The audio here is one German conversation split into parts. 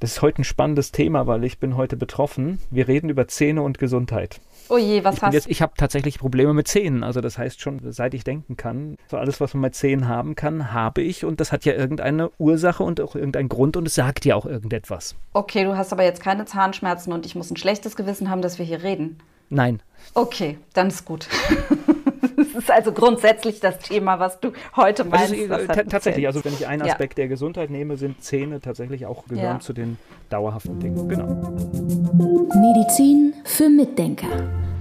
Das ist heute ein spannendes Thema, weil ich bin heute betroffen. Wir reden über Zähne und Gesundheit. Oh je, was ich hast du? Ich habe tatsächlich Probleme mit Zähnen. Also das heißt schon, seit ich denken kann, so alles, was man mit Zähnen haben kann, habe ich. Und das hat ja irgendeine Ursache und auch irgendeinen Grund und es sagt ja auch irgendetwas. Okay, du hast aber jetzt keine Zahnschmerzen und ich muss ein schlechtes Gewissen haben, dass wir hier reden. Nein. Okay, dann ist gut. das ist also grundsätzlich das Thema, was du heute meinst. Also, tatsächlich, also wenn ich einen Aspekt ja. der Gesundheit nehme, sind Zähne tatsächlich auch gehören ja. zu den dauerhaften Dingen. Genau. Medizin für Mitdenker.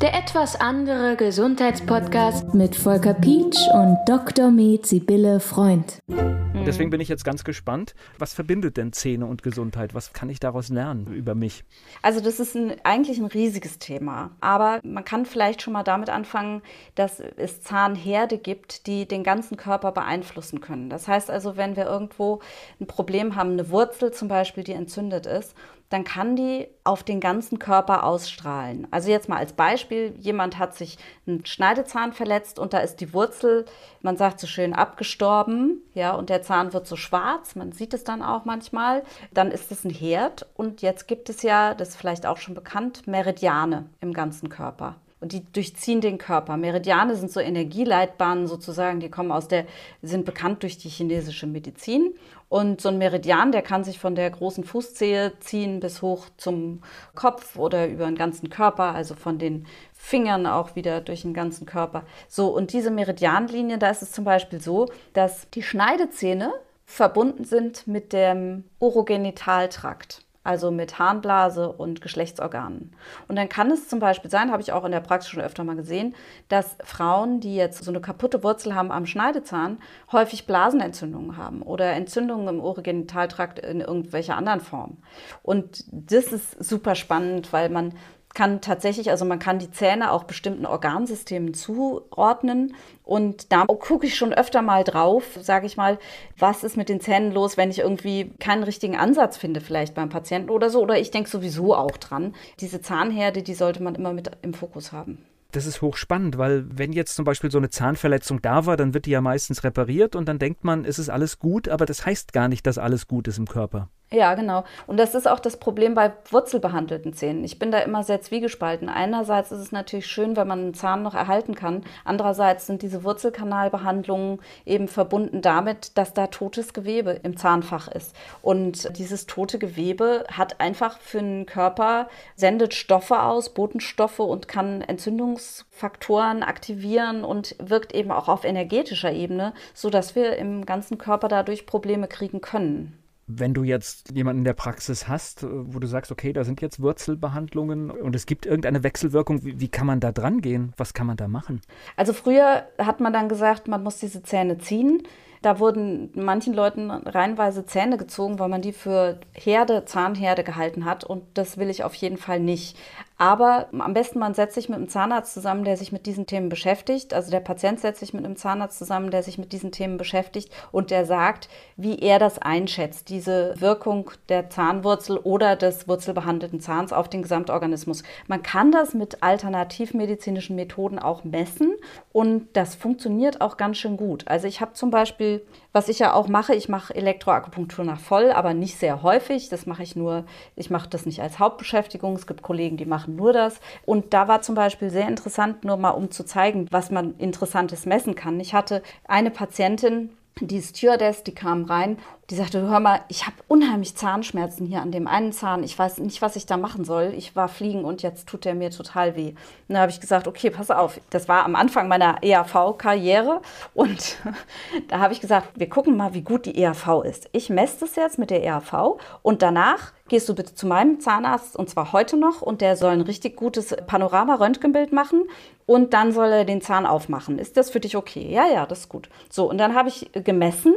Der etwas andere Gesundheitspodcast mit Volker Pietsch und Dr. Med Sibylle Freund. Und deswegen bin ich jetzt ganz gespannt, was verbindet denn Zähne und Gesundheit? Was kann ich daraus lernen über mich? Also das ist ein, eigentlich ein riesiges Thema. Aber man kann vielleicht schon mal damit anfangen, dass es Zahnherde gibt, die den ganzen Körper beeinflussen können. Das heißt also, wenn wir irgendwo ein Problem haben, eine Wurzel zum Beispiel, die entzündet ist, dann kann die auf den ganzen Körper ausstrahlen. Also jetzt mal als Beispiel, jemand hat sich einen Schneidezahn verletzt und da ist die Wurzel, man sagt so schön, abgestorben, ja, und der Zahn wird so schwarz, man sieht es dann auch manchmal, dann ist es ein Herd und jetzt gibt es ja, das ist vielleicht auch schon bekannt, Meridiane im ganzen Körper und die durchziehen den Körper. Meridiane sind so Energieleitbahnen sozusagen, die kommen aus der, sind bekannt durch die chinesische Medizin. Und so ein Meridian, der kann sich von der großen Fußzehe ziehen bis hoch zum Kopf oder über den ganzen Körper, also von den Fingern auch wieder durch den ganzen Körper. So, und diese Meridianlinie, da ist es zum Beispiel so, dass die Schneidezähne verbunden sind mit dem Urogenitaltrakt also mit Harnblase und Geschlechtsorganen. Und dann kann es zum Beispiel sein, habe ich auch in der Praxis schon öfter mal gesehen, dass Frauen, die jetzt so eine kaputte Wurzel haben am Schneidezahn, häufig Blasenentzündungen haben oder Entzündungen im Urogenitaltrakt in irgendwelcher anderen Form. Und das ist super spannend, weil man kann tatsächlich, also man kann die Zähne auch bestimmten Organsystemen zuordnen. Und da gucke ich schon öfter mal drauf, sage ich mal, was ist mit den Zähnen los, wenn ich irgendwie keinen richtigen Ansatz finde, vielleicht beim Patienten oder so. Oder ich denke sowieso auch dran. Diese Zahnherde, die sollte man immer mit im Fokus haben das ist hochspannend, weil wenn jetzt zum Beispiel so eine Zahnverletzung da war, dann wird die ja meistens repariert und dann denkt man, es ist alles gut, aber das heißt gar nicht, dass alles gut ist im Körper. Ja, genau. Und das ist auch das Problem bei wurzelbehandelten Zähnen. Ich bin da immer sehr zwiegespalten. Einerseits ist es natürlich schön, wenn man einen Zahn noch erhalten kann. Andererseits sind diese Wurzelkanalbehandlungen eben verbunden damit, dass da totes Gewebe im Zahnfach ist. Und dieses tote Gewebe hat einfach für den Körper, sendet Stoffe aus, Botenstoffe und kann Entzündungsfaktoren aktivieren und wirkt eben auch auf energetischer Ebene, sodass wir im ganzen Körper dadurch Probleme kriegen können wenn du jetzt jemanden in der Praxis hast, äh, wo du sagst, okay, da sind jetzt Wurzelbehandlungen und es gibt irgendeine Wechselwirkung, wie, wie, kann man da dran gehen? Was kann man da machen? Also früher hat man dann gesagt, man muss diese Zähne ziehen. Da wurden manchen Leuten reihenweise Zähne gezogen, weil man die für Herde, Zahnherde gehalten hat. Und das will ich auf jeden Fall nicht. Aber am besten man setzt sich mit einem Zahnarzt zusammen, der sich mit diesen Themen beschäftigt. Also der Patient setzt sich mit einem Zahnarzt zusammen, der sich mit diesen Themen beschäftigt und der sagt, wie er das einschätzt, diese Wirkung der Zahnwurzel oder des wurzelbehandelten Zahns auf den Gesamtorganismus. Man kann das mit alternativmedizinischen Methoden auch messen und das funktioniert auch ganz schön gut. Also ich habe zum Beispiel, was ich ja auch mache, ich mache Elektroakupunktur nach voll, aber nicht sehr häufig. Das mache ich nur, ich mache das nicht als Hauptbeschäftigung. Es gibt Kollegen, die machen nur das. Und da war zum Beispiel sehr interessant, nur mal um zu zeigen, was man Interessantes messen kann. Ich hatte eine Patientin, die Stewardess, die kam rein, die sagte, hör mal, ich habe unheimlich Zahnschmerzen hier an dem einen Zahn. Ich weiß nicht, was ich da machen soll. Ich war fliegen und jetzt tut der mir total weh. Und da habe ich gesagt, okay, pass auf. Das war am Anfang meiner EAV-Karriere und da habe ich gesagt, wir gucken mal, wie gut die EAV ist. Ich messe das jetzt mit der EAV und danach gehst du bitte zu meinem Zahnarzt und zwar heute noch und der soll ein richtig gutes Panorama-Röntgenbild machen und dann soll er den Zahn aufmachen. Ist das für dich okay? Ja, ja, das ist gut. So, und dann habe ich gemessen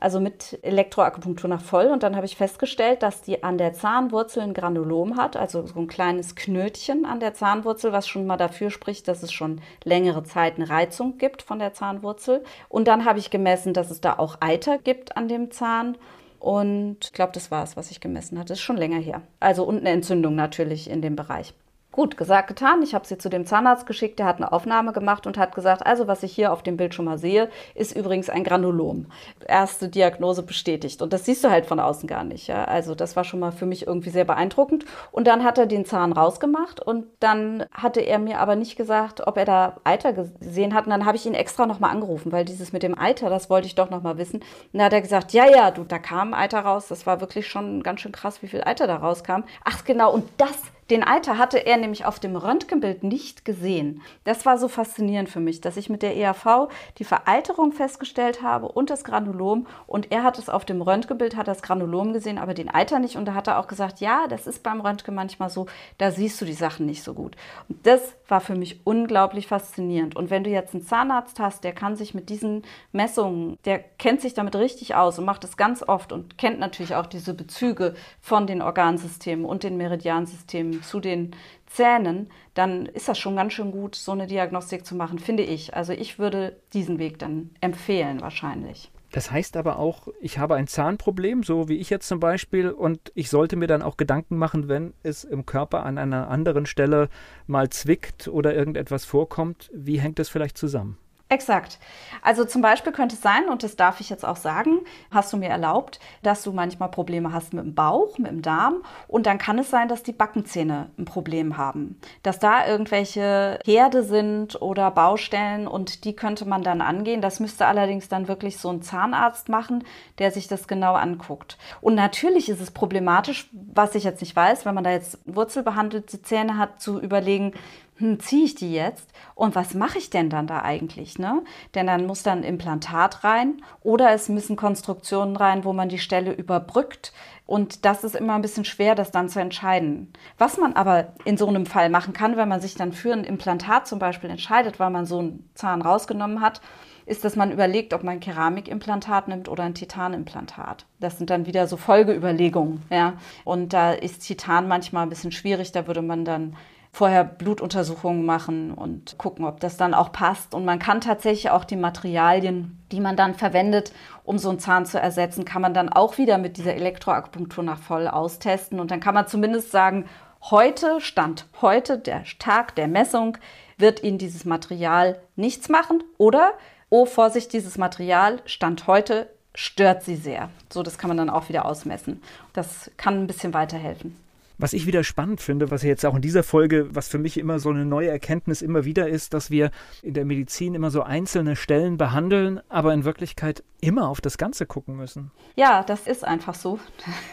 also mit Elektroakupunktur nach voll. Und dann habe ich festgestellt, dass die an der Zahnwurzel ein Granulom hat, also so ein kleines Knötchen an der Zahnwurzel, was schon mal dafür spricht, dass es schon längere Zeit eine Reizung gibt von der Zahnwurzel. Und dann habe ich gemessen, dass es da auch Eiter gibt an dem Zahn. Und ich glaube, das war es, was ich gemessen hatte. Das ist schon länger her. Also und eine Entzündung natürlich in dem Bereich. Gut, gesagt, getan. Ich habe sie zu dem Zahnarzt geschickt, der hat eine Aufnahme gemacht und hat gesagt, also was ich hier auf dem Bild schon mal sehe, ist übrigens ein Granulom. Erste Diagnose bestätigt. Und das siehst du halt von außen gar nicht. Ja? Also das war schon mal für mich irgendwie sehr beeindruckend. Und dann hat er den Zahn rausgemacht und dann hatte er mir aber nicht gesagt, ob er da Eiter gesehen hat. Und dann habe ich ihn extra nochmal angerufen, weil dieses mit dem Eiter, das wollte ich doch nochmal wissen. Und dann hat er gesagt, ja, ja, du, da kam Eiter raus. Das war wirklich schon ganz schön krass, wie viel Eiter da rauskam. Ach genau, und das den Eiter hatte er nämlich auf dem Röntgenbild nicht gesehen. Das war so faszinierend für mich, dass ich mit der ERV die Veralterung festgestellt habe und das Granulom. Und er hat es auf dem Röntgenbild, hat das Granulom gesehen, aber den Eiter nicht. Und da hat er auch gesagt, ja, das ist beim Röntgen manchmal so, da siehst du die Sachen nicht so gut. Und das war für mich unglaublich faszinierend. Und wenn du jetzt einen Zahnarzt hast, der kann sich mit diesen Messungen, der kennt sich damit richtig aus und macht es ganz oft und kennt natürlich auch diese Bezüge von den Organsystemen und den Meridiansystemen zu den Zähnen, dann ist das schon ganz schön gut, so eine Diagnostik zu machen, finde ich. Also ich würde diesen Weg dann empfehlen wahrscheinlich. Das heißt aber auch, ich habe ein Zahnproblem, so wie ich jetzt zum Beispiel, und ich sollte mir dann auch Gedanken machen, wenn es im Körper an einer anderen Stelle mal zwickt oder irgendetwas vorkommt, wie hängt das vielleicht zusammen? Exakt. Also zum Beispiel könnte es sein, und das darf ich jetzt auch sagen, hast du mir erlaubt, dass du manchmal Probleme hast mit dem Bauch, mit dem Darm. Und dann kann es sein, dass die Backenzähne ein Problem haben. Dass da irgendwelche Herde sind oder Baustellen und die könnte man dann angehen. Das müsste allerdings dann wirklich so ein Zahnarzt machen, der sich das genau anguckt. Und natürlich ist es problematisch, was ich jetzt nicht weiß, wenn man da jetzt wurzelbehandelte Zähne hat, zu überlegen, hm, ziehe ich die jetzt und was mache ich denn dann da eigentlich? Ne? Denn dann muss dann Implantat rein oder es müssen Konstruktionen rein, wo man die Stelle überbrückt. Und das ist immer ein bisschen schwer, das dann zu entscheiden. Was man aber in so einem Fall machen kann, wenn man sich dann für ein Implantat zum Beispiel entscheidet, weil man so einen Zahn rausgenommen hat, ist, dass man überlegt, ob man ein Keramikimplantat nimmt oder ein Titanimplantat. Das sind dann wieder so Folgeüberlegungen. Ja? Und da ist Titan manchmal ein bisschen schwierig. Da würde man dann vorher Blutuntersuchungen machen und gucken, ob das dann auch passt. Und man kann tatsächlich auch die Materialien, die man dann verwendet, um so einen Zahn zu ersetzen, kann man dann auch wieder mit dieser Elektroakupunktur nach voll austesten. Und dann kann man zumindest sagen, heute, Stand heute, der Tag der Messung, wird Ihnen dieses Material nichts machen. Oder, oh Vorsicht, dieses Material, Stand heute, stört Sie sehr. So, das kann man dann auch wieder ausmessen. Das kann ein bisschen weiterhelfen. Was ich wieder spannend finde, was jetzt auch in dieser Folge, was für mich immer so eine neue Erkenntnis immer wieder ist, dass wir in der Medizin immer so einzelne Stellen behandeln, aber in Wirklichkeit immer auf das Ganze gucken müssen. Ja, das ist einfach so.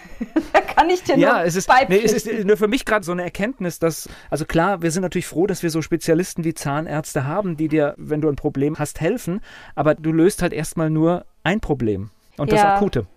da kann ich dir ja, nur es ist, nee, es ist nur für mich gerade so eine Erkenntnis, dass, also klar, wir sind natürlich froh, dass wir so Spezialisten wie Zahnärzte haben, die dir, wenn du ein Problem hast, helfen, aber du löst halt erstmal nur ein Problem und das ja. akute.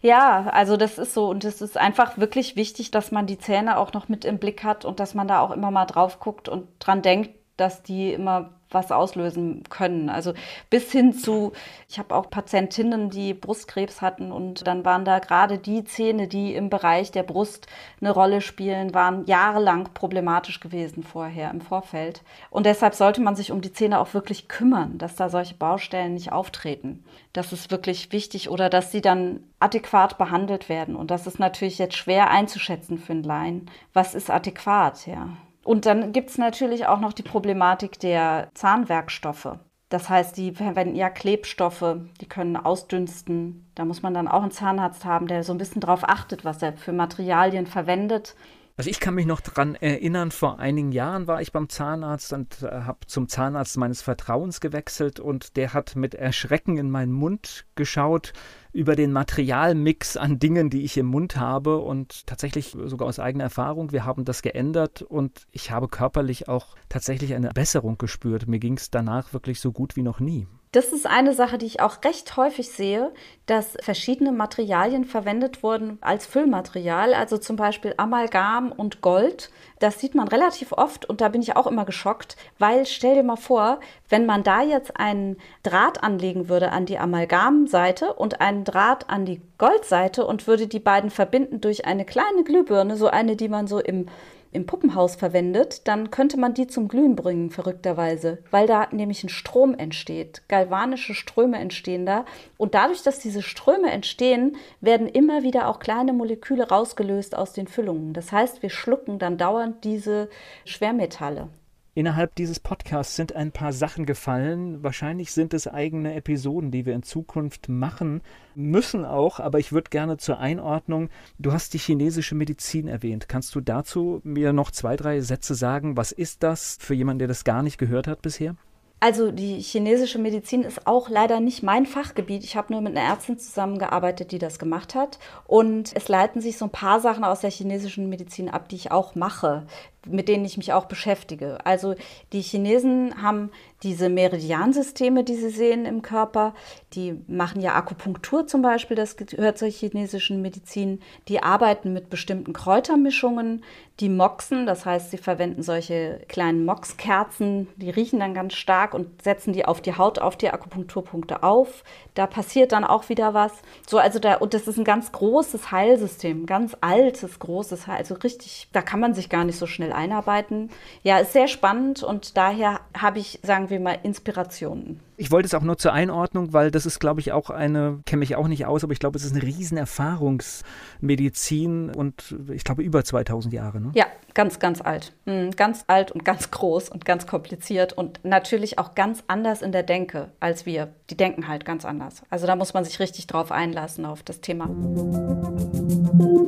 Ja, also das ist so und es ist einfach wirklich wichtig, dass man die Zähne auch noch mit im Blick hat und dass man da auch immer mal drauf guckt und dran denkt, dass die immer was auslösen können. Also bis hin zu, ich habe auch Patientinnen, die Brustkrebs hatten und dann waren da gerade die Zähne, die im Bereich der Brust eine Rolle spielen, waren jahrelang problematisch gewesen vorher im Vorfeld. Und deshalb sollte man sich um die Zähne auch wirklich kümmern, dass da solche Baustellen nicht auftreten. Das ist wirklich wichtig oder dass sie dann adäquat behandelt werden. Und das ist natürlich jetzt schwer einzuschätzen für einen Laien. Was ist adäquat, ja? Und dann gibt es natürlich auch noch die Problematik der Zahnwerkstoffe. Das heißt, die verwenden ja Klebstoffe, die können ausdünsten. Da muss man dann auch einen Zahnarzt haben, der so ein bisschen darauf achtet, was er für Materialien verwendet. Also ich kann mich noch daran erinnern, vor einigen Jahren war ich beim Zahnarzt und äh, habe zum Zahnarzt meines Vertrauens gewechselt und der hat mit Erschrecken in meinen Mund geschaut über den Materialmix an Dingen, die ich im Mund habe und tatsächlich sogar aus eigener Erfahrung, wir haben das geändert und ich habe körperlich auch tatsächlich eine Besserung gespürt. Mir ging es danach wirklich so gut wie noch nie. Das ist eine Sache, die ich auch recht häufig sehe, dass verschiedene Materialien verwendet wurden als Füllmaterial, also zum Beispiel Amalgam und Gold. Das sieht man relativ oft und da bin ich auch immer geschockt, weil stell dir mal vor, wenn man da jetzt einen Draht anlegen würde an die Amalgamseite und einen Draht an die Goldseite und würde die beiden verbinden durch eine kleine Glühbirne, so eine, die man so im im Puppenhaus verwendet, dann könnte man die zum Glühen bringen, verrückterweise, weil da nämlich ein Strom entsteht. Galvanische Ströme entstehen da. Und dadurch, dass diese Ströme entstehen, werden immer wieder auch kleine Moleküle rausgelöst aus den Füllungen. Das heißt, wir schlucken dann dauernd diese Schwermetalle. Innerhalb dieses Podcasts sind ein paar Sachen gefallen. Wahrscheinlich sind es eigene Episoden, die wir in Zukunft machen müssen auch, aber ich würde gerne zur Einordnung, du hast die chinesische Medizin erwähnt. Kannst du dazu mir noch zwei, drei Sätze sagen? Was ist das für jemanden, der das gar nicht gehört hat bisher? Also die chinesische Medizin ist auch leider nicht mein Fachgebiet. Ich habe nur mit einer Ärztin zusammengearbeitet, die das gemacht hat. Und es leiten sich so ein paar Sachen aus der chinesischen Medizin ab, die ich auch mache mit denen ich mich auch beschäftige. Also die Chinesen haben diese Meridiansysteme, die sie sehen im Körper. Die machen ja Akupunktur zum Beispiel, das gehört zur chinesischen Medizin. Die arbeiten mit bestimmten Kräutermischungen. Die moxen, das heißt, sie verwenden solche kleinen Moxkerzen, die riechen dann ganz stark und setzen die auf die Haut, auf die Akupunkturpunkte auf. Da passiert dann auch wieder was. So, also da, und das ist ein ganz großes Heilsystem, ganz altes, großes Heil, also richtig, da kann man sich gar nicht so schnell einarbeiten. Ja, ist sehr spannend und daher habe ich, sagen wir mal, Inspirationen. Ich wollte es auch nur zur Einordnung, weil das ist, glaube ich, auch eine, kenne mich auch nicht aus, aber ich glaube, es ist eine riesen Erfahrungsmedizin und ich glaube über 2000 Jahre. Ne? Ja, ganz, ganz alt. Mhm, ganz alt und ganz groß und ganz kompliziert und natürlich auch ganz anders in der Denke als wir. Die denken halt ganz anders. Also da muss man sich richtig drauf einlassen auf das Thema.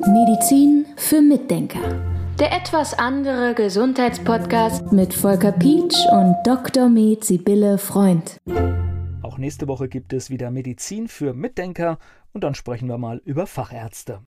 Medizin für Mitdenker der etwas andere Gesundheitspodcast mit Volker Pietsch und Dr. Med Sibylle Freund. Auch nächste Woche gibt es wieder Medizin für Mitdenker und dann sprechen wir mal über Fachärzte.